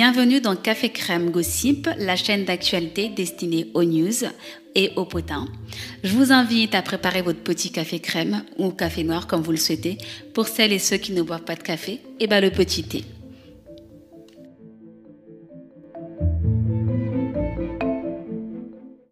Bienvenue dans Café Crème Gossip, la chaîne d'actualité destinée aux news et aux potins. Je vous invite à préparer votre petit café crème ou café noir comme vous le souhaitez. Pour celles et ceux qui ne boivent pas de café, et eh le petit thé.